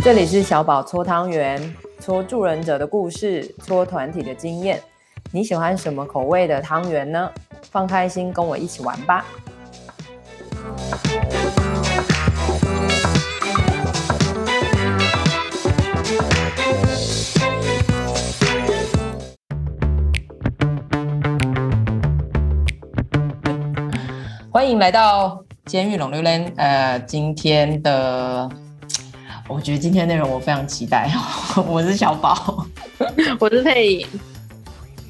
这里是小宝搓汤圆，搓助人者的故事，搓团体的经验。你喜欢什么口味的汤圆呢？放开心，跟我一起玩吧！欢迎来到监狱浪流连。呃，今天的，我觉得今天内容我非常期待。我是小宝，我是佩颖，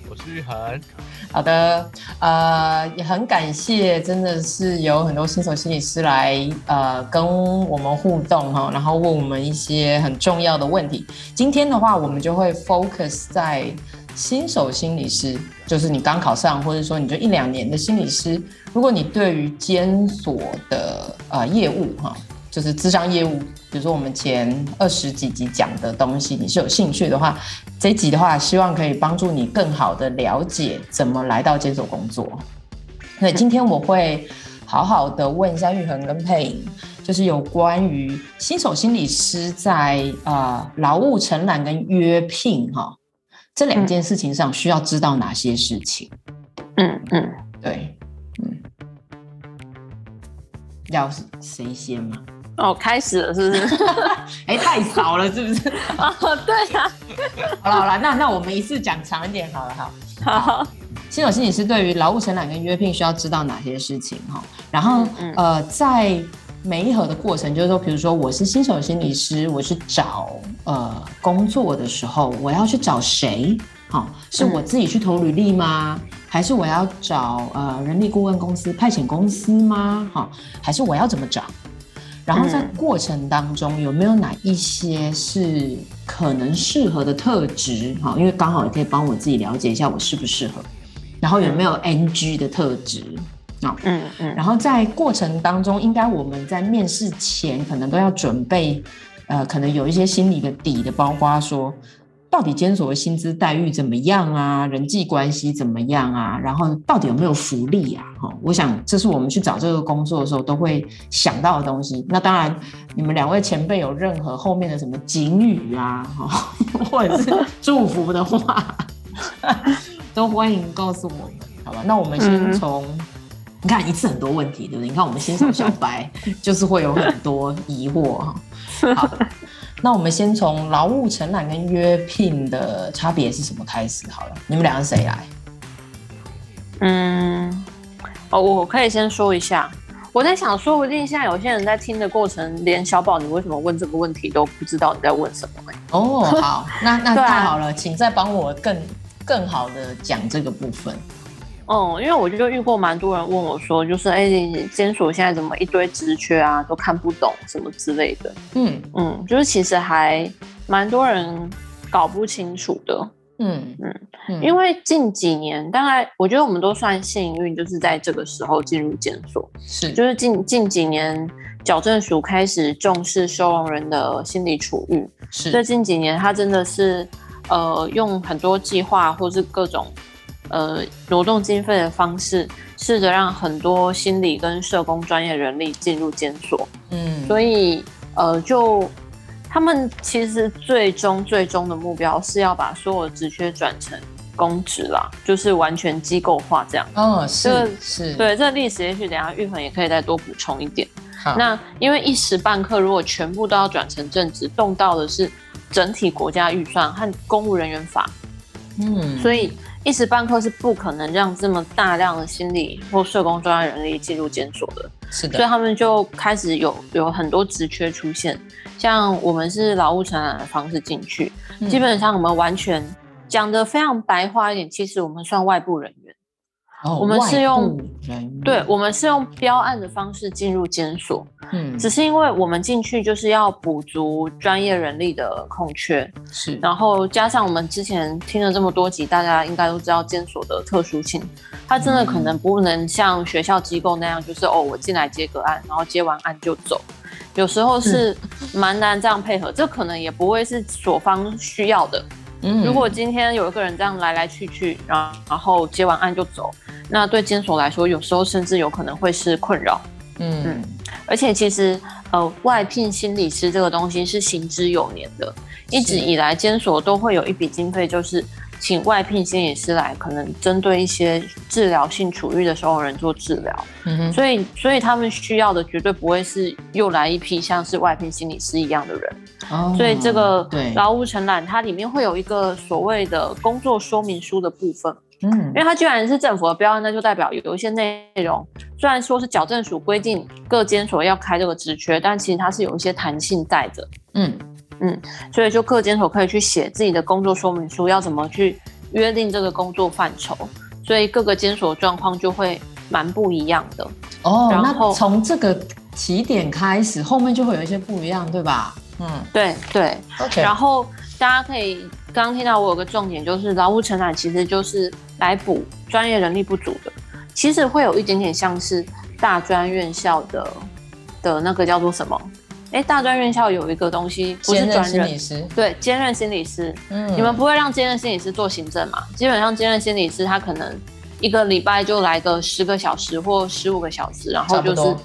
我是玉涵。好的，呃，也很感谢，真的是有很多新手心理师来呃跟我们互动哈，然后问我们一些很重要的问题。今天的话，我们就会 focus 在。新手心理师就是你刚考上，或者说你就一两年的心理师。如果你对于监所的呃业务哈，就是智商业务，比如说我们前二十几集讲的东西，你是有兴趣的话，这一集的话，希望可以帮助你更好的了解怎么来到这所工作。那今天我会好好的问一下玉恒跟佩莹，就是有关于新手心理师在呃劳务承揽跟约聘哈。这两件事情上需要知道哪些事情？嗯嗯，对，嗯，要谁先吗？哦，开始了是不是？哎，太少了是不是？哦，对呀、啊。好了好了，那那我们一次讲长一点好了哈。好，好新手心理师对于劳务承揽跟约聘需要知道哪些事情哈？然后、嗯嗯、呃，在每一盒的过程，就是说，比如说我是新手心理师，我去找呃工作的时候，我要去找谁？好、哦，是我自己去投履历吗？嗯、还是我要找呃人力顾问公司、派遣公司吗？哈、哦，还是我要怎么找？然后在过程当中有没有哪一些是可能适合的特质？哈、哦，因为刚好也可以帮我自己了解一下我适不适合。然后有没有 NG 的特质？啊、哦，嗯嗯，然后在过程当中，应该我们在面试前可能都要准备，呃，可能有一些心理的底的，包括说，到底监所的薪资待遇怎么样啊，人际关系怎么样啊，然后到底有没有福利啊？哈、哦，我想这是我们去找这个工作的时候都会想到的东西。那当然，你们两位前辈有任何后面的什么警语啊，或者是祝福的话，都欢迎告诉我们，好吧？那我们先从。嗯你看一次很多问题，对不对？你看我们新手小白 就是会有很多疑惑哈。好，那我们先从劳务承揽跟约聘的差别是什么开始好了。你们两个谁来？嗯，哦，我可以先说一下。我在想，说不定现在有些人在听的过程，连小宝你为什么问这个问题都不知道你在问什么。哦，好，那那 太好了，请再帮我更更好的讲这个部分。嗯，因为我就遇过蛮多人问我说，就是哎，监所现在怎么一堆职缺啊，都看不懂什么之类的。嗯嗯，就是其实还蛮多人搞不清楚的。嗯嗯，嗯，因为近几年，大概我觉得我们都算幸运，就是在这个时候进入监所。是，就是近近几年，矫正署开始重视收容人的心理处遇。是，这近几年他真的是呃，用很多计划或是各种。呃，挪动经费的方式，试着让很多心理跟社工专业人力进入监所。嗯，所以呃，就他们其实最终最终的目标是要把所有职缺转成公职啦，就是完全机构化这样。哦，是、这个、是，对这个历史，也许等下玉恒也可以再多补充一点。那因为一时半刻如果全部都要转成正职，动到的是整体国家预算和公务人员法。嗯，所以。一时半刻是不可能让这么大量的心理或社工专业人力进入监所的，是的，所以他们就开始有有很多职缺出现，像我们是劳务承揽的方式进去，嗯，基本上我们完全讲的非常白话一点，其实我们算外部人员。哦、我们是用，对，我们是用标案的方式进入监所，嗯，只是因为我们进去就是要补足专业人力的空缺，是，然后加上我们之前听了这么多集，大家应该都知道监所的特殊性，它真的可能不能像学校机构那样，就是、嗯、哦，我进来接个案，然后接完案就走，有时候是蛮难这样配合，这可能也不会是所方需要的。嗯，如果今天有一个人这样来来去去，然后然后接完案就走，那对监所来说，有时候甚至有可能会是困扰。嗯。嗯，而且其实呃，外聘心理师这个东西是行之有年的，一直以来监所都会有一笔经费，就是请外聘心理师来，可能针对一些治疗性处遇的时候人做治疗。嗯哼，所以所以他们需要的绝对不会是又来一批像是外聘心理师一样的人。哦，所以这个对劳务承揽，它里面会有一个所谓的工作说明书的部分。嗯，因为它居然是政府的标案，那就代表有一些内容，虽然说是矫正署规定各监所要开这个职缺，但其实它是有一些弹性在的。嗯嗯，所以就各监所可以去写自己的工作说明书，要怎么去约定这个工作范畴，所以各个监所状况就会蛮不一样的。哦，然后那从这个起点开始，后面就会有一些不一样，对吧？嗯，对对。OK，然后大家可以刚刚听到我有个重点，就是劳务承揽其实就是。来补专业人力不足的，其实会有一点点像是大专院校的的那个叫做什么？哎，大专院校有一个东西不是专任心理师，对，兼任心理师。嗯，你们不会让兼任心理师做行政嘛？基本上兼任心理师他可能一个礼拜就来个十个小时或十五个小时，然后就是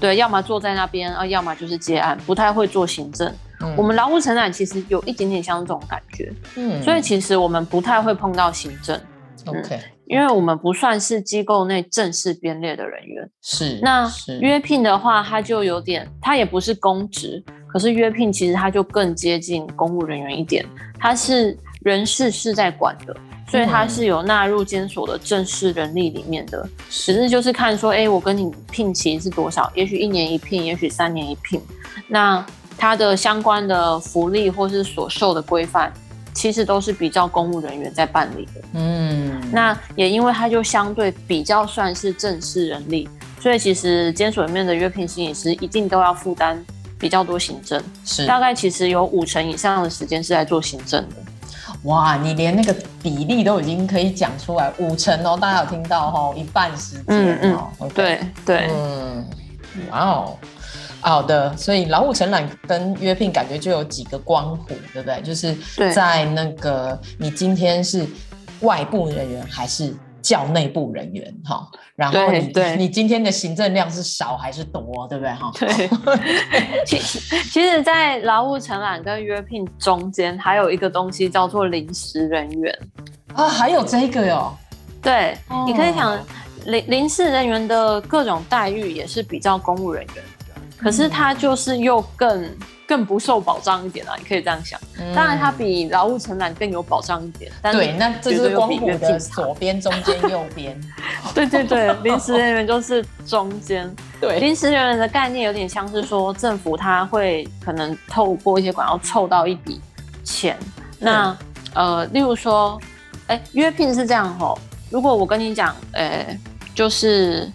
对，要么坐在那边啊，要么就是接案，不太会做行政。嗯，我们劳务承揽其实有一点点像这种感觉，嗯，所以其实我们不太会碰到行政。OK，因为我们不算是机构内正式编列的人员，是。那约聘的话，它就有点，它也不是公职，可是约聘其实它就更接近公务人员一点，它是人事是在管的，所以它是有纳入监所的正式人力里面的，只是就是看说，哎，我跟你聘期是多少，也许一年一聘，也许三年一聘，那它的相关的福利或是所受的规范。其实都是比较公务人员在办理的，嗯，那也因为它就相对比较算是正式人力，所以其实监所里面的约聘心理师一定都要负担比较多行政，是。大概其实有五成以上的时间是在做行政的。哇，你连那个比例都已经可以讲出来，五成哦，大家有听到哦，一半时间哦，嗯嗯 okay、对对，嗯，哇哦。好的，所以劳务承揽跟约聘感觉就有几个光谱，对不对？就是在那个你今天是外部人员还是叫内部人员哈，然后你对你今天的行政量是少还是多，对不对哈？对，其实其实，在劳务承揽跟约聘中间还有一个东西叫做临时人员啊，还有这个哟。对，哦、你可以想临临时人员的各种待遇也是比较公务人员。可是它就是又更更不受保障一点啊，你可以这样想。当然，它比劳务承揽更有保障一点。但对，那这是光谱的左边、中间、右边。对对对，临时人员就是中间。对，临时人员的概念有点像是说，政府他会可能透过一些管道凑到一笔钱。那呃，例如说，哎，约聘是这样吼。如果我跟你讲，哎，就是。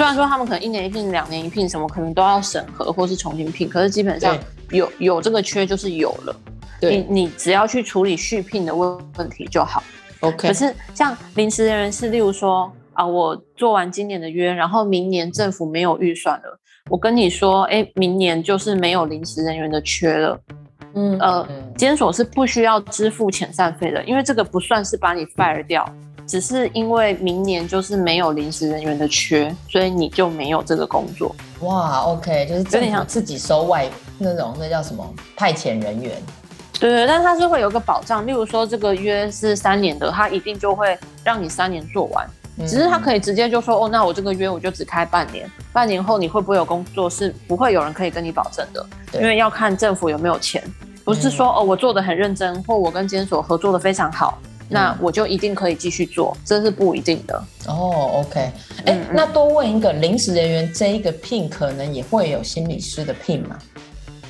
虽然说他们可能一年一聘、两年一聘，什么可能都要审核或是重新聘，可是基本上有有这个缺就是有了，对你你只要去处理续聘的问问题就好。OK。可是像临时人员是，例如说啊，我做完今年的约，然后明年政府没有预算了，我跟你说，哎，明年就是没有临时人员的缺了。嗯呃，监所是不需要支付遣散费的，因为这个不算是把你 fire 掉。只是因为明年就是没有临时人员的缺，所以你就没有这个工作。哇，OK，就是有点像自己收外那种，那叫什么派遣人员？对对，但它是会有个保障，例如说这个约是三年的，他一定就会让你三年做完。只是他可以直接就说，哦，那我这个约我就只开半年，半年后你会不会有工作，是不会有人可以跟你保证的，因为要看政府有没有钱，不是说哦我做的很认真，或我跟监所合作的非常好。那我就一定可以继续做，这是不一定的哦。OK，哎、欸，嗯嗯，那多问一个，临时人员这一个聘可能也会有心理师的聘吗？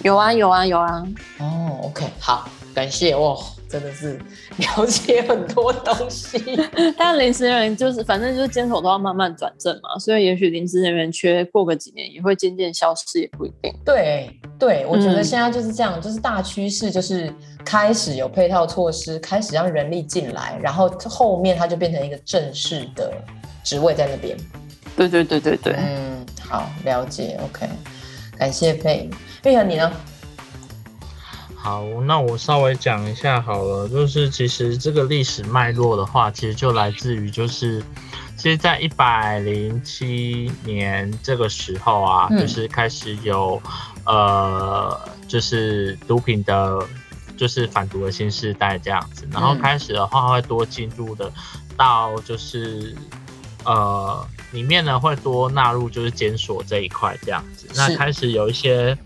有啊，有啊，有啊。哦，OK，好，感谢哦。真的是了解很多东西，但临时人员就是反正就是监守都要慢慢转正嘛，所以也许临时人员缺过个几年也会渐渐消失，也不一定。对对，我觉得现在就是这样，嗯、就是大趋势就是开始有配套措施，开始让人力进来，然后后面它就变成一个正式的职位在那边。对对对对对，嗯，好，了解，OK，感谢佩。佩和你呢？好，那我稍微讲一下好了，就是其实这个历史脉络的话，其实就来自于就是其实，在一百零七年这个时候啊，嗯、就是开始有呃，就是毒品的，就是反毒的新世代这样子，然后开始的话会多进入的到就是呃。里面呢会多纳入就是检索这一块这样子，那开始有一些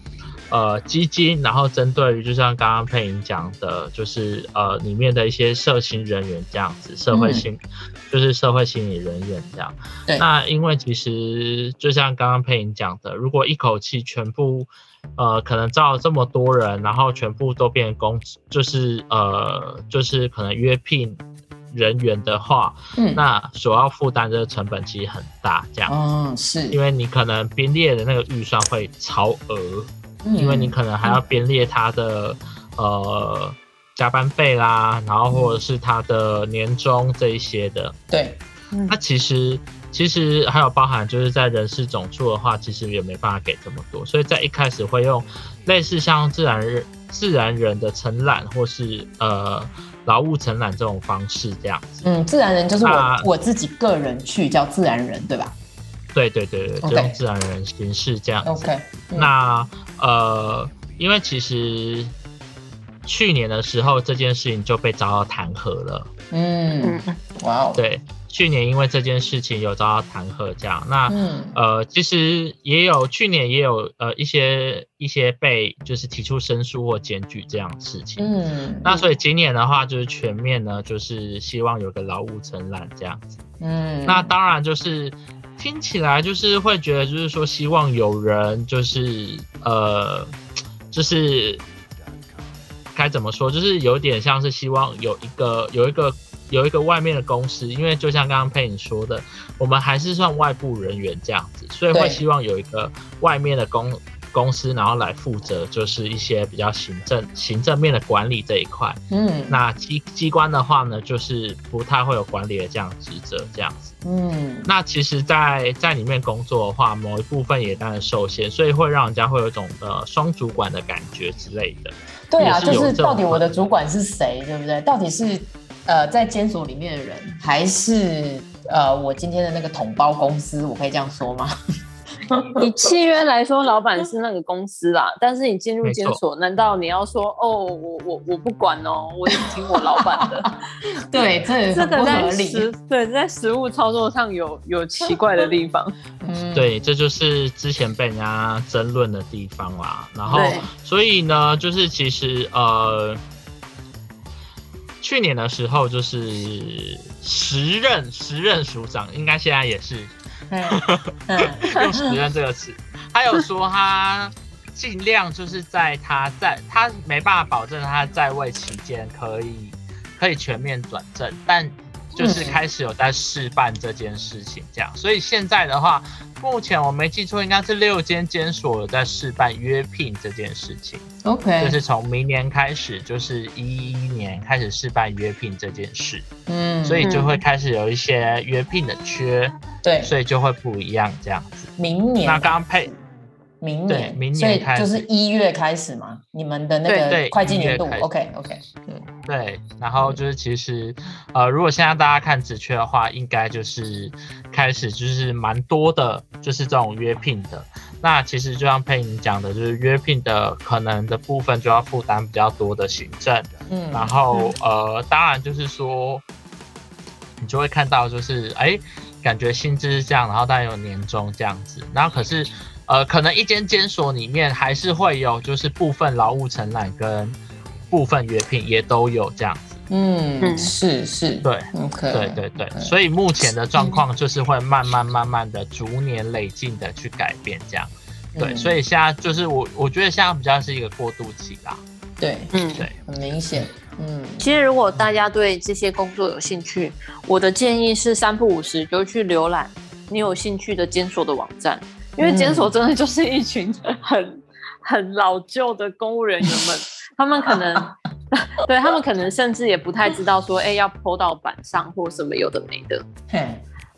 呃基金，然后针对于就像刚刚佩莹讲的，就是呃里面的一些社心人员这样子，社会心、嗯、就是社会心理人员这样。对。那因为其实就像刚刚佩莹讲的，如果一口气全部呃可能招了这么多人，然后全部都变成公，就是呃就是可能约聘。人员的话，嗯，那所要负担的成本其实很大，这样，嗯，是。因为你可能编列的那个预算会超额，嗯，因为你可能还要编列他的、嗯、呃加班费啦，然后或者是他的年终这一些的，对，嗯，那其实其实还有包含就是在人事总处的话，其实也没办法给这么多，所以在一开始会用类似像自然人自然人的承揽或是呃。劳务承揽这种方式，这样子。嗯，自然人就是我、啊、我自己个人去叫自然人，对吧？对对对对就用自然人形式这样子。OK、嗯。那呃，因为其实去年的时候这件事情就被遭到弹劾了。嗯，哇哦。对。去年因为这件事情有遭到弹劾，这样。那、嗯、呃其实也有去年也有呃一些一些被就是提出申诉或检举这样的事情，嗯，那所以今年的话就是全面呢就是希望有个劳务承揽这样子，嗯，那当然就是听起来就是会觉得就是说希望有人就是呃就是该怎么说就是有点像是希望有一个有一个。有一个外面的公司，因为就像刚刚佩颖说的，我们还是算外部人员这样子，所以会希望有一个外面的公公司，然后来负责就是一些比较行政行政面的管理这一块。嗯，那机机关的话呢，就是不太会有管理的这样职责这样子。嗯，那其实在，在在里面工作的话，某一部分也当然受限，所以会让人家会有一种呃双主管的感觉之类的。对啊，就是到底我的主管是谁，对不对？到底是。呃，在监所里面的人，还是呃，我今天的那个统包公司，我可以这样说吗？以契约来说，老板是那个公司啦。但是你进入监所，难道你要说哦，我我我不管哦，我只听我老板的？对，这这个在实对在实物操作上有有奇怪的地方。嗯，对，这就是之前被人家争论的地方啦。然后，所以呢，就是其实呃。去年的时候，就是时任时任署长，应该现在也是，用时任这个词。他有说他尽量就是在他在他没办法保证他在位期间可以可以全面转正，但。就是开始有在试办这件事情，这样，所以现在的话，目前我没记错，应该是六间监所有在试办约聘这件事情。OK，就是从明年开始，就是一一年开始试办约聘这件事。嗯，所以就会开始有一些约聘的缺，对，所以就会不一样这样子。明年那刚刚配。明年，明年开始，所以就是一月开始嘛，你们的那个会计年度，OK OK，嗯，对，然后就是其实，呃，如果现在大家看职缺的话，应该就是开始就是蛮多的，就是这种约聘的。那其实就像佩莹讲的，就是约聘的可能的部分就要负担比较多的行政，嗯，然后呃，当然就是说，你就会看到就是，哎，感觉薪资是这样，然后当然有年终这样子，然后可是。呃，可能一间监所里面还是会有，就是部分劳务承揽跟部分约聘也都有这样子。嗯，是是，对，okay, 对对对。Okay. 所以目前的状况就是会慢慢慢慢的、逐年累进的去改变这样。对，嗯、所以现在就是我我觉得现在比较是一个过渡期啦。对，嗯，对，很明显。嗯，其实如果大家对这些工作有兴趣，我的建议是三不五时就去浏览你有兴趣的监所的网站。因为监所真的就是一群很很老旧的公务人员们，他们可能 对他们可能甚至也不太知道说，哎，要 po 到板上或什么有的没的。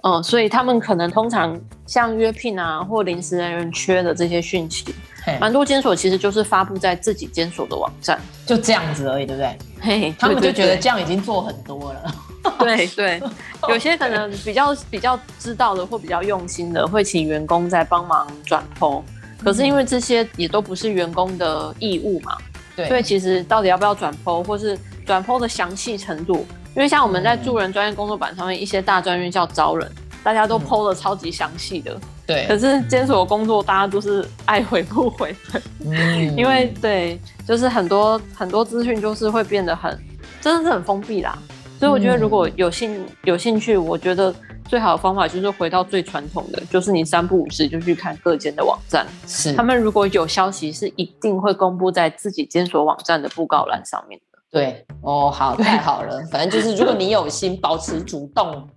嗯，所以他们可能通常像约聘啊或临时人员缺的这些讯息，蛮多监所其实就是发布在自己监所的网站，就这样子而已，对不对？嘿，他们就觉得这样已经做很多了。对对，有些可能比较比较知道的或比较用心的，会请员工在帮忙转 po。可是因为这些也都不是员工的义务嘛，对，所以其实到底要不要转 po，或是转 po 的详细程度，因为像我们在助人专业工作板上面一些大专院校招人，大家都 po 的超级详细的，对。可是监所工作大家都是爱回不回的，嗯，因为对，就是很多很多资讯就是会变得很，真的是很封闭啦。所以我觉得如果有兴有兴趣，我觉得。最好的方法就是回到最传统的，就是你三不五时就去看各间的网站。是，他们如果有消息，是一定会公布在自己监所网站的布告栏上面的。对，哦，好，太好了。反正就是，如果你有心，保持主动，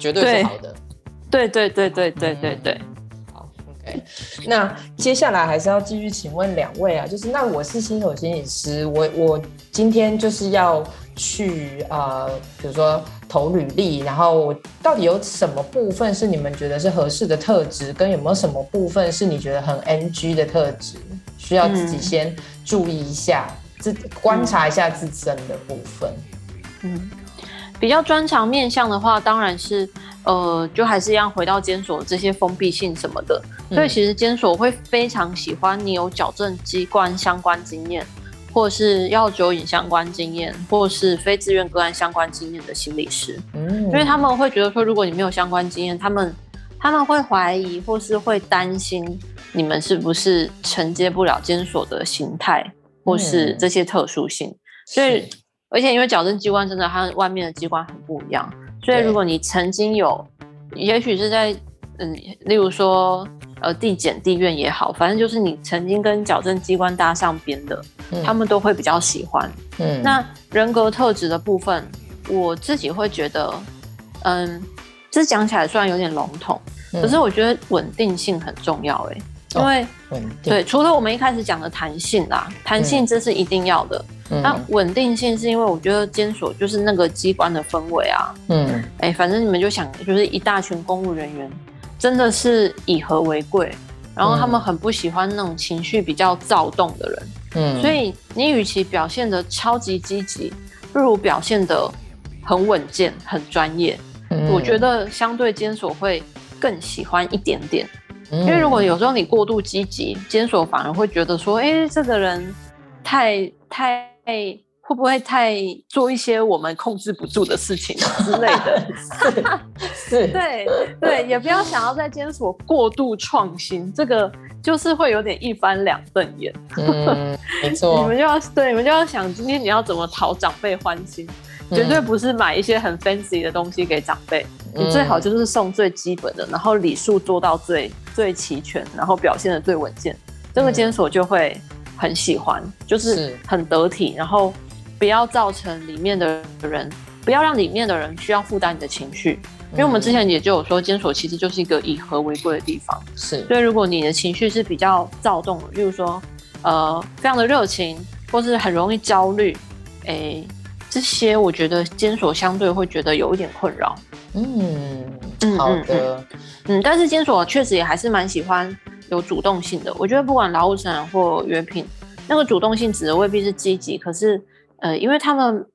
绝对是好的。对，对，对，对，对，对，对。好那接下来还是要继续请问两位啊，就是那我是新手心理师，我我今天就是要。去呃，比如说投履历，然后到底有什么部分是你们觉得是合适的特质，跟有没有什么部分是你觉得很 NG 的特质，需要自己先注意一下，自、嗯、观察一下自身的部分。嗯，比较专长面向的话，当然是呃，就还是一样回到监所这些封闭性什么的，所以其实监所会非常喜欢你有矫正机关相关经验。或是药酒瘾相关经验，或是非自愿个案相关经验的心理师，嗯，因为他们会觉得说，如果你没有相关经验，他们他们会怀疑或是会担心你们是不是承接不了监所的形态，或是这些特殊性。嗯、所以，而且因为矫正机关真的和外面的机关很不一样，所以如果你曾经有，也许是在嗯，例如说。呃，地检、地院也好，反正就是你曾经跟矫正机关搭上边的，嗯，他们都会比较喜欢。嗯，那人格特质的部分，我自己会觉得，嗯，这讲起来虽然有点笼统，嗯，可是我觉得稳定性很重要，欸，哎，因为，对，除了我们一开始讲的弹性啦，弹性这是一定要的。嗯，那稳定性是因为我觉得监所就是那个机关的氛围啊。嗯，哎，欸，反正你们就想，就是一大群公务人员。真的是以和为贵，然后他们很不喜欢那种情绪比较躁动的人，嗯，所以你与其表现的超级积极，不如表现的很稳健、很专业。嗯，我觉得相对监所会更喜欢一点点，嗯，因为如果有时候你过度积极，监所反而会觉得说，哎，这个人太太。会不会太做一些我们控制不住的事情 之类的？对对，也不要想要在监所过度创新，这个就是会有点一翻两瞪眼。嗯，没错。你们就要对，你们就要想今天你要怎么讨长辈欢心，嗯，绝对不是买一些很 fancy 的东西给长辈，嗯，你最好就是送最基本的，然后礼数做到最最齐全，然后表现的最稳健，这个监所就会很喜欢，就是很得体，然后。不要造成里面的人，不要让里面的人需要负担你的情绪，因为我们之前也就有说，监所其实就是一个以和为贵的地方。是，所以如果你的情绪是比较躁动的，例如说，呃，非常的热情，或是很容易焦虑，诶、欸，这些我觉得监所相对会觉得有一点困扰。嗯，好的，嗯，嗯，但是监所确实也还是蛮喜欢有主动性的。我觉得不管劳务承揽或约聘，那个主动性指的未必是积极，可是。呃，因为他们，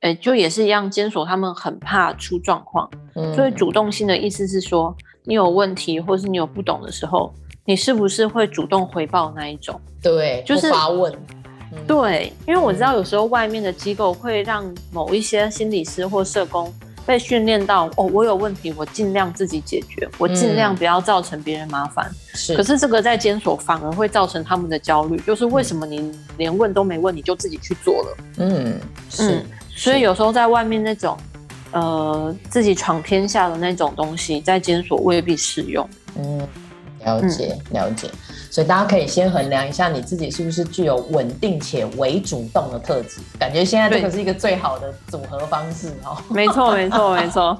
呃，就也是一样，监所他们很怕出状况，嗯，所以主动性的意思是说，你有问题或是你有不懂的时候，你是不是会主动回报那一种？对，就是发问。嗯，对，因为我知道有时候外面的机构会让某一些心理师或社工。被训练到哦，我有问题，我尽量自己解决，我尽量不要造成别人麻烦。是、嗯，可是这个在监所反而会造成他们的焦虑，就是为什么你连问都没问，你就自己去做了？嗯，是。嗯、所以有时候在外面那种，呃，自己闯天下的那种东西，在监所未必适用。嗯，了解，了解。所以大家可以先衡量一下你自己是不是具有稳定且为主动的特质，感觉现在这个是一个最好的组合方式哦。没错，没错，没错。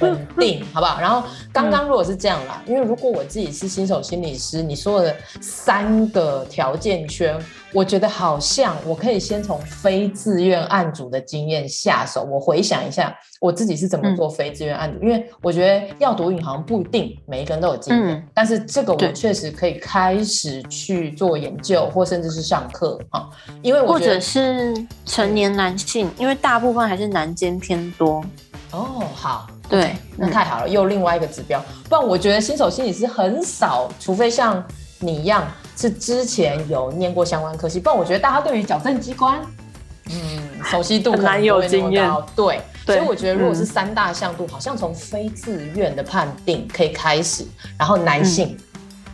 稳定，好不好？然后刚刚如果是这样啦，因为如果我自己是新手心理师，你说的三个条件圈，我觉得好像我可以先从非自愿案组的经验下手。我回想一下我自己是怎么做非自愿案组，因为我觉得要毒瘾好像不一定每一个人都有经验，但是这个我确实可以开始去做研究，或甚至是上课啊。因为我觉得或者是成年男性，因为大部分还是男监偏多。哦，好，对那太好了，又另外一个指标。不然我觉得新手心理师很少，除非像你一样是之前有念过相关科系，不然我觉得大家对于矫正机关，嗯，熟悉度 可能有经验。对，所以我觉得如果是三大向度，嗯、好像从非自愿的判定可以开始，然后男性，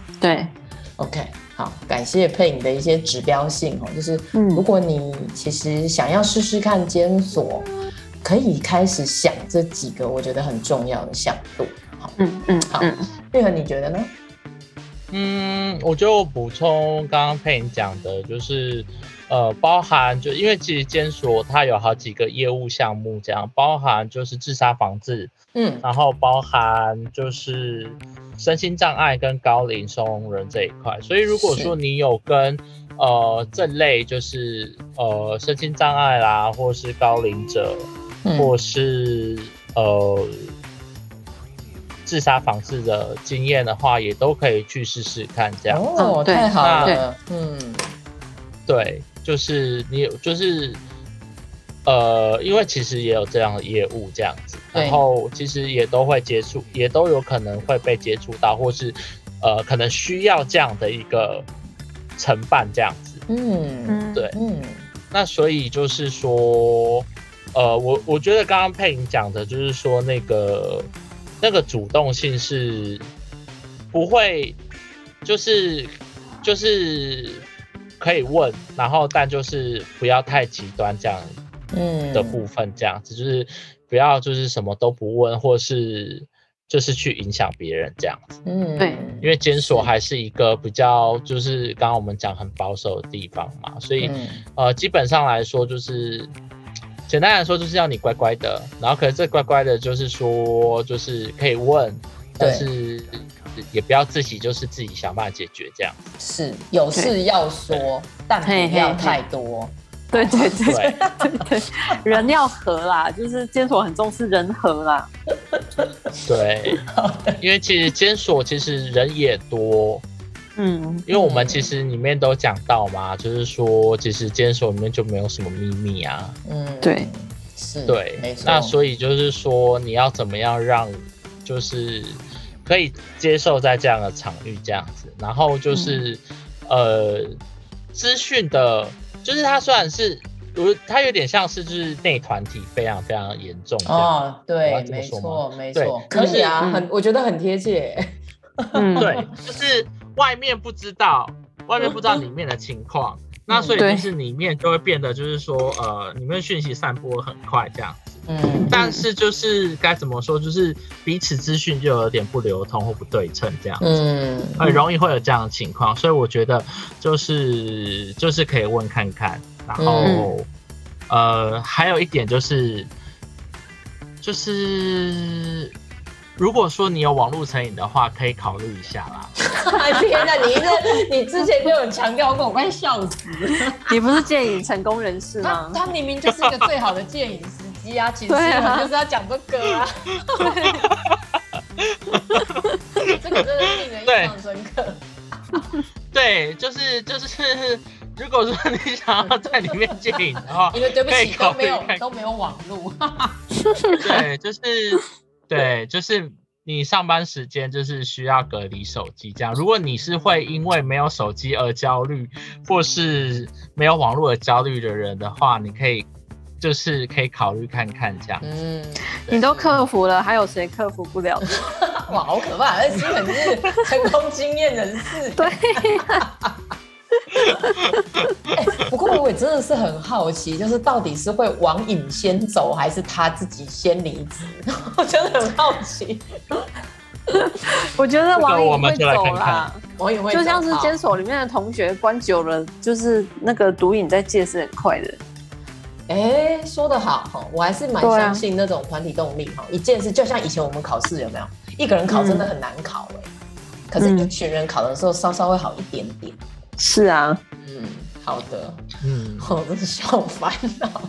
嗯、对，OK。好，感谢佩颖的一些指标性哦，就是如果你其实想要试试看监所，可以开始想这几个我觉得很重要的向度。好，嗯嗯，好，玉恒你觉得呢？嗯，我就补充刚刚佩颖讲的，就是呃，包含就因为其实监所它有好几个业务项目，这样包含就是自杀防治，嗯，然后包含就是。身心障碍跟高龄收容人这一块，所以如果说你有跟呃这类就是呃身心障碍啦，或是高龄者，嗯、或是呃自杀防治的经验的话，也都可以去试试看这样。哦，太好了，嗯，对，就是你有就是。呃，因为其实也有这样的业务这样子，然后其实也都会接触，也都有可能会被接触到，或是呃，可能需要这样的一个承办这样子。嗯，对，嗯，那所以就是说，呃，我我觉得刚刚佩莹讲的就是说，那个那个主动性是不会，就是就是可以问，然后但就是不要太极端这样。嗯的部分这样子，就是不要就是什么都不问，或是就是去影响别人这样子。嗯，对，因为监所还是一个比较就是刚刚我们讲很保守的地方嘛，所以、嗯、呃基本上来说就是简单来说就是要你乖乖的，然后可是这乖乖的就是说就是可以问，但是也不要自己就是自己想办法解决这样。是有事要说，但不要太多。对对对对对。对，人要和啦，就是监所很重视人和啦。对，因为其实监所其实人也多，嗯，因为我们其实里面都讲到嘛，就是说其实监守里面就没有什么秘密啊。嗯，对，是，对，没错。那所以就是说你要怎么样让就是可以接受在这样的场域这样子，然后就是、嗯、呃资讯的。就是他虽然是，如他有点像是就是内团体非常非常严重哦，对，没错没错，可以啊，很我觉得很贴切，嗯，对，就是外面不知道，外面不知道里面的情况，那所以就是里面就会变得就是说，呃，里面讯息散播很快这样子。嗯，但是就是该怎么说，就是彼此资讯就有点不流通或不对称这样子，嗯，很容易会有这样的情况，所以我觉得就是就是可以问看看，然后、嗯、呃，还有一点就是就是如果说你有网络成瘾的话，可以考虑一下啦。天哪，你这你之前就有强调过，我快笑死了。你不是戒瘾成功人士吗？他，他明明就是一个最好的戒瘾师。啊，其实我就是要讲这个啊，这个真的令人印象深刻。对，就是就是，如果说你想要在里面戒瘾的话，因为对不起都没有都没有网络。对，就是对，就是你上班时间就是需要隔离手机这样。如果你是会因为没有手机而焦虑，或是没有网络而焦虑的人的话，你可以。就是可以考虑看看这样，嗯，你都克服了，还有谁克服不了？哇，好可怕！那基本是成功经验人士。对、欸。真的是很好奇，就是到底是会网瘾先走，还是他自己先离职？我真的很好奇。我觉得网瘾会走啦，网瘾会就像是监所里面的同学关久了，就是那个毒瘾在戒是很快的。哎，说得好哈，我还是蛮相信那种团体动力哈。啊、一件事就像以前我们考试有没有？一个人考真的很难考哎，嗯、可是一群人考的时候稍稍会好一点点。是啊，嗯，好的，嗯，我真是笑烦了。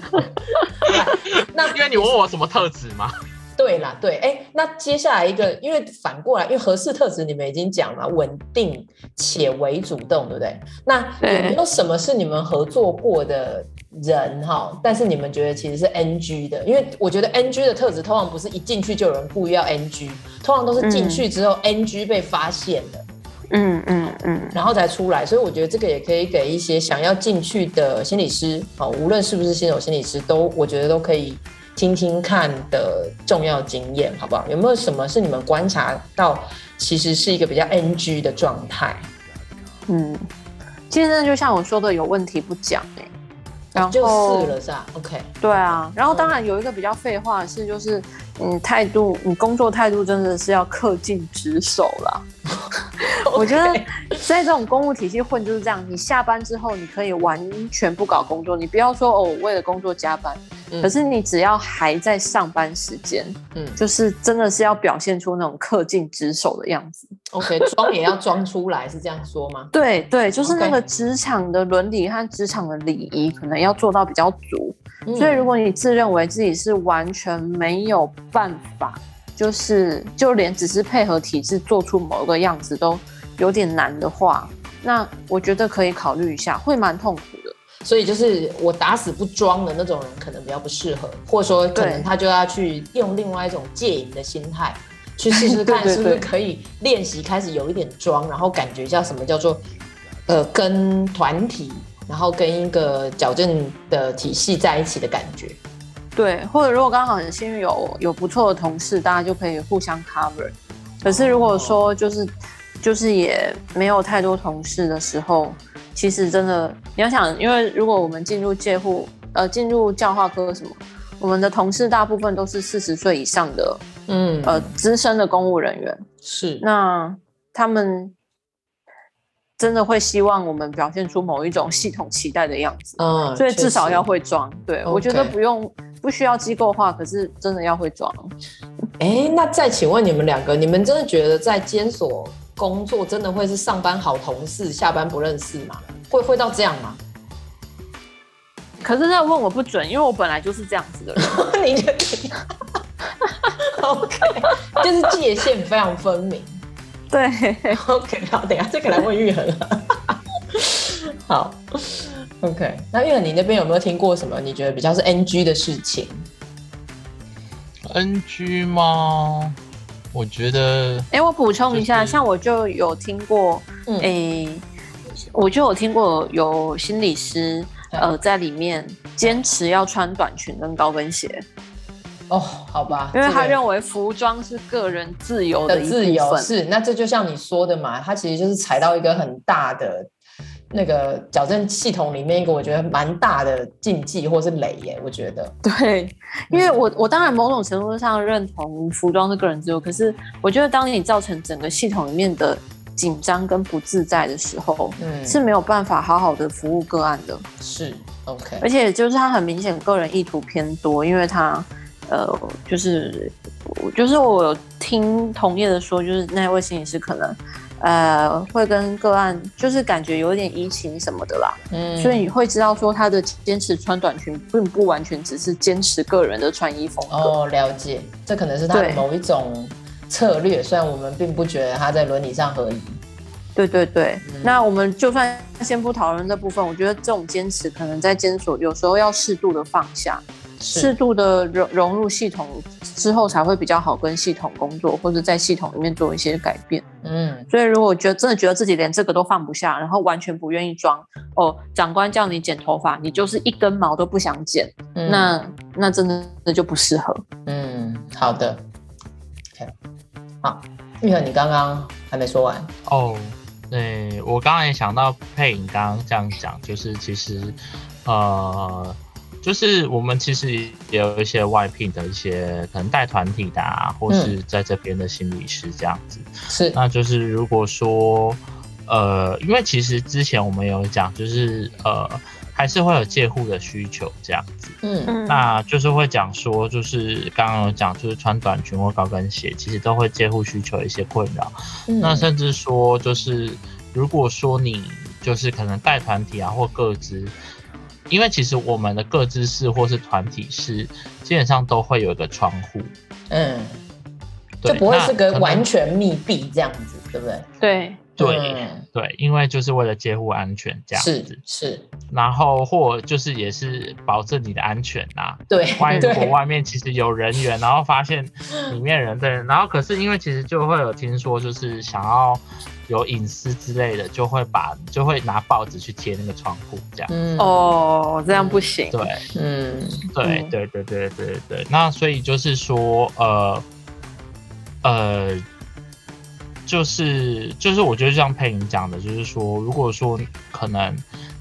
那因为你问我什么特质吗？对啦，对，哎，那接下来一个，因为反过来，因为合适特质你们已经讲了，稳定且为主动，对不对？那有没有什么是你们合作过的？人哈，但是你们觉得其实是 NG 的，因为我觉得 NG 的特质通常不是一进去就有人故意要 NG，通常都是进去之后 NG 被发现的，嗯嗯嗯嗯，然后才出来，所以我觉得这个也可以给一些想要进去的心理师，好，无论是不是新手心理师，都我觉得都可以听听看的重要经验，好不好？有没有什么是你们观察到其实是一个比较 NG 的状态？嗯，其实就像我说的，有问题不讲欸然后就是了，是吧？OK，对啊。然后当然有一个比较废话的事，就是嗯，态度，你工作态度真的是要恪尽职守啦。我觉得在这种公务体系混就是这样，你下班之后你可以完全不搞工作，你不要说哦，我为了工作加班。嗯、可是你只要还在上班时间，嗯，就是真的是要表现出那种恪尽职守的样子。OK，装也要装出来，是这样说吗？对对，就是那个职场的伦理和职场的礼仪，可能要做到比较足。嗯、所以如果你自认为自己是完全没有办法，就是就连只是配合体制做出某个样子都有点难的话，那我觉得可以考虑一下，会蛮痛苦的。所以就是我打死不装的那种人，可能比较不适合，或者说可能他就要去用另外一种戒瘾的心态 去试试看，是不是可以练习开始有一点装，然后感觉叫什么叫做呃跟团体，然后跟一个矫正的体系在一起的感觉。对，或者如果刚好很幸运有有不错的同事，大家就可以互相 cover。可是如果说就是、哦、就是也没有太多同事的时候。其实真的，你要想，因为如果我们进入介护，呃，进入教化科什么，我们的同事大部分都是四十岁以上的，嗯，呃，资深的公务人员，是，那他们真的会希望我们表现出某一种系统期待的样子，嗯，所以至少要会装。对，Okay. 我觉得不用，不需要机构化，可是真的要会装。哎，那再请问你们两个，你们真的觉得在监所？工作真的会是上班好同事，下班不认识吗？会会到这样吗？可是这样问我不准，因为我本来就是这样子的人。你觉得？OK，就是界限非常分明。对，OK，好，等下这个来问玉恒。好，OK，那玉恒，你那边有没有听过什么你觉得比较是 NG 的事情？NG 吗？我觉得，哎、欸，我补充一下，就是、像我就有听过，哎、嗯欸，我就有听过有心理师，嗯、呃，在里面坚持要穿短裙跟高跟鞋。哦，好吧，因为他认为服装是个人自由的，的自由，是，那这就像你说的嘛，他其实就是踩到一个很大的。那个矫正系统里面一个我觉得蛮大的禁忌或是雷耶，我觉得。对，因为我我当然某种程度上认同服装是个人自由，可是我觉得当你造成整个系统里面的紧张跟不自在的时候，嗯，是没有办法好好的服务个案的。是，OK。而且就是他很明显个人意图偏多，因为他呃，就是就是我有听同业的说，就是那位心理师可能。呃，会跟个案就是感觉有点移情什么的啦，嗯，所以你会知道说他的坚持穿短裙，并不完全只是坚持个人的穿衣风格。哦，了解，这可能是他的某一种策略，虽然我们并不觉得他在伦理上合宜。对对对，嗯、那我们就算先不讨论这部分，我觉得这种坚持可能在监所有时候要适度的放下。适度的融融入系统之后，才会比较好跟系统工作，或者在系统里面做一些改变。嗯，所以如果觉得真的觉得自己连这个都放不下，然后完全不愿意装哦，长官叫你剪头发，你就是一根毛都不想剪，嗯、那那真的那就不适合。嗯，好的。OK，好，玉恒，你刚刚还没说完哦。对，我刚刚也想到佩影刚刚这样讲，就是其实呃。就是我们其实也有一些外聘的一些可能带团体的啊，或是在这边的心理师这样子。是，那就是如果说，呃，因为其实之前我们有讲，就是呃，还是会有戒护的需求这样子。嗯，那就是会讲说，就是刚刚有讲，就是穿短裙或高跟鞋，其实都会戒护需求一些困扰。嗯，那甚至说，就是如果说你就是可能带团体啊或个资。因为其实我们的个资室或是团体室，基本上都会有一个窗户，嗯，就不会是个完全密闭这样子，对不对？对对对，因为就是为了接护安全这样子是，是，然后或就是也是保证你的安全呐、啊。对，万一如果外面其实有人员，然后发现里面人对，然后可是因为其实就会有听说，就是想要有隐私之类的，就会把就会拿报纸去贴那个窗户这样。嗯哦，这样不行。对，嗯，对对对对对对对，那所以就是说，呃呃。就是就是，我觉得像佩莹讲的，就是说，如果说可能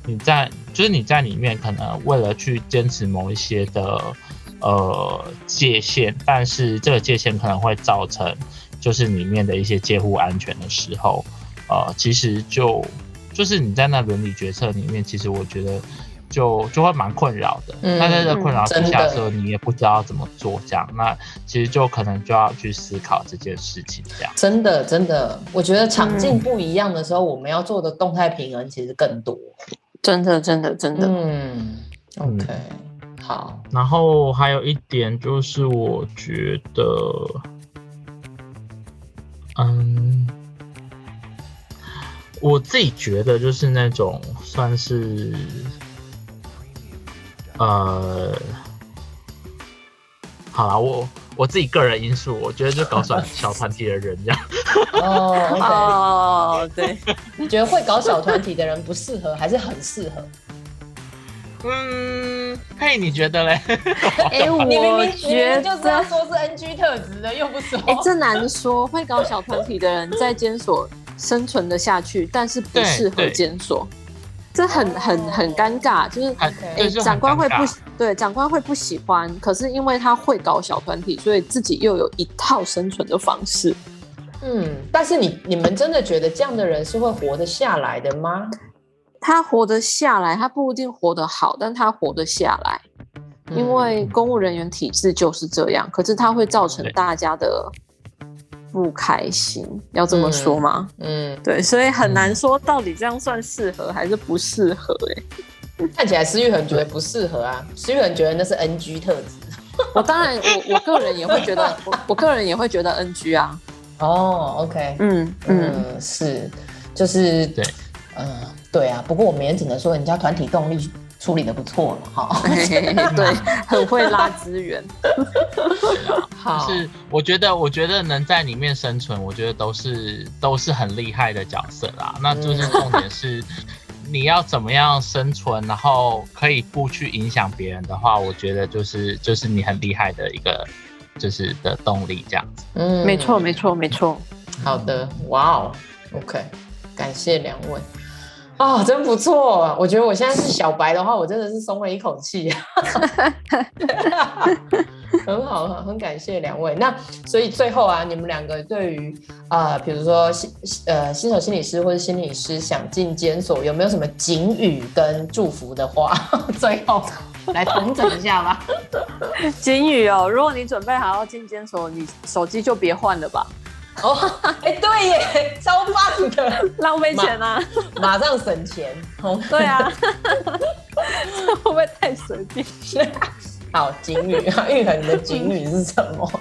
你在，就是你在里面，可能为了去坚持某一些的呃界限，但是这个界限可能会造成就是里面的一些介护安全的时候，呃，其实就就是你在那伦理决策里面，其实我觉得。就就会蛮困扰的，那、嗯、在这困扰之下的时候，你也不知道怎么做，这样，那其实就可能就要去思考这件事情，这样。真的，真的，我觉得场景不一样的时候，嗯、我们要做的动态平衡其实更多。真的，真的，真的。嗯，OK，好。然后还有一点就是，我觉得，嗯，我自己觉得就是那种算是。呃，好了，我我自己个人因素，我觉得就搞小小团体的人这样。哦，对，你觉得会搞小团体的人不适合，还是很适合？嗯，嘿，你觉得嘞？哎、欸，我觉得明明就是要说是 NG 特质的，又不说。哎、欸，这难说。会搞小团体的人在监所生存的下去，但是不适合监所。这很很很尴尬，就是哎、欸，长官会不对，长官会不喜欢，可是因为他会搞小团体，所以自己又有一套生存的方式。嗯，但是你你们真的觉得这样的人是会活得下来的吗？他活得下来，他不一定活得好，但他活得下来，因为公务人员体制就是这样。可是他会造成大家的。不开心，要这么说吗？嗯，嗯对，所以很难说到底这样算适合还是不适合、欸。哎，看起来施玉恒觉得不适合啊，施玉恒觉得那是 NG 特质。我当然，我我个人也会觉得，我我个人也会觉得 NG 啊。哦，OK，嗯嗯，嗯，是，就是对，嗯，对啊。不过我们也只能说，人家团体动力。处理的不错了，哈，对，很会拉资源。好，是我觉得，我觉得能在里面生存，我觉得都是都是很厉害的角色啦。那就是重点是，你要怎么样生存，然后可以不去影响别人的话，我觉得就是就是你很厉害的一个就是的动力这样子。嗯，没错，没错，没错。好的，哇哦，OK，感谢两位。哦，真不错！我觉得我现在是小白的话，我真的是松了一口气。很好，很感谢两位。那所以最后啊，你们两个对于啊，比如说新呃新手心理师或者心理师想进监所，有没有什么警语跟祝福的话？最后来统整一下吧。警语哦，如果你准备好要进监所，你手机就别换了吧。哦，哎，对耶，超棒的，浪费钱啊，马上省钱。哦，对啊，这 会不会太随便？好，警语啊，玉恒，你的警语是什么？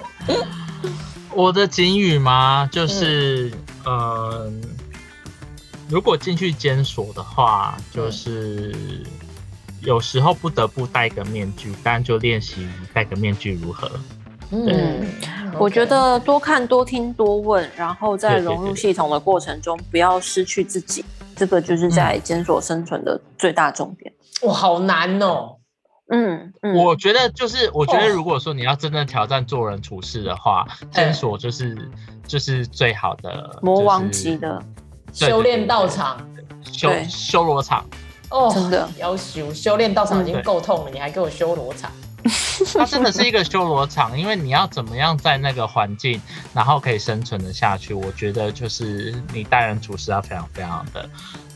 我的警语吗？就是，嗯、呃，如果进去监所的话，就是有时候不得不戴个面具，但就练习戴个面具如何。嗯，我觉得多看、多听、多问，然后在融入系统的过程中，不要失去自己，这个就是在监所生存的最大重点。哇，好难哦。嗯，嗯，我觉得就是，我觉得如果说你要真正挑战做人处事的话，监所就是就是最好的魔王级的修炼道场，修修罗场。哦，真的要修修炼道场已经够痛了，你还给我修罗场。它真的是一个修罗场，因为你要怎么样在那个环境，然后可以生存的下去。我觉得就是你待人处事要非常非常的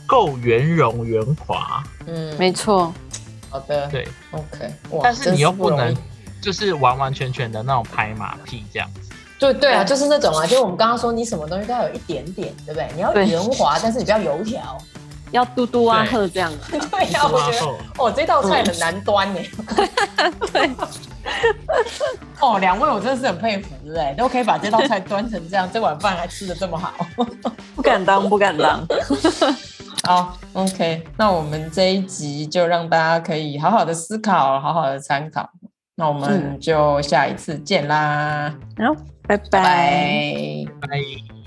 够圆融圆滑。嗯，没错。好的，对，OK。但是你又不能就是完完全全的那种拍马屁这样子。对对啊，就是那种啊，就我们刚刚说，你什么东西都要有一点点，对不对？你要圆滑，但是你不要油条。要嘟嘟啊喝这样的，对呀，我觉得哦，这道菜很难端呢。对。哦，两位我真的是很佩服，对不对？都可以把这道菜端成这样，这碗饭还吃得这么好，不敢当，不敢当。好，OK，那我们这一集就让大家可以好好的思考，好好的参考。那我们就下一次见啦，好，拜拜，拜。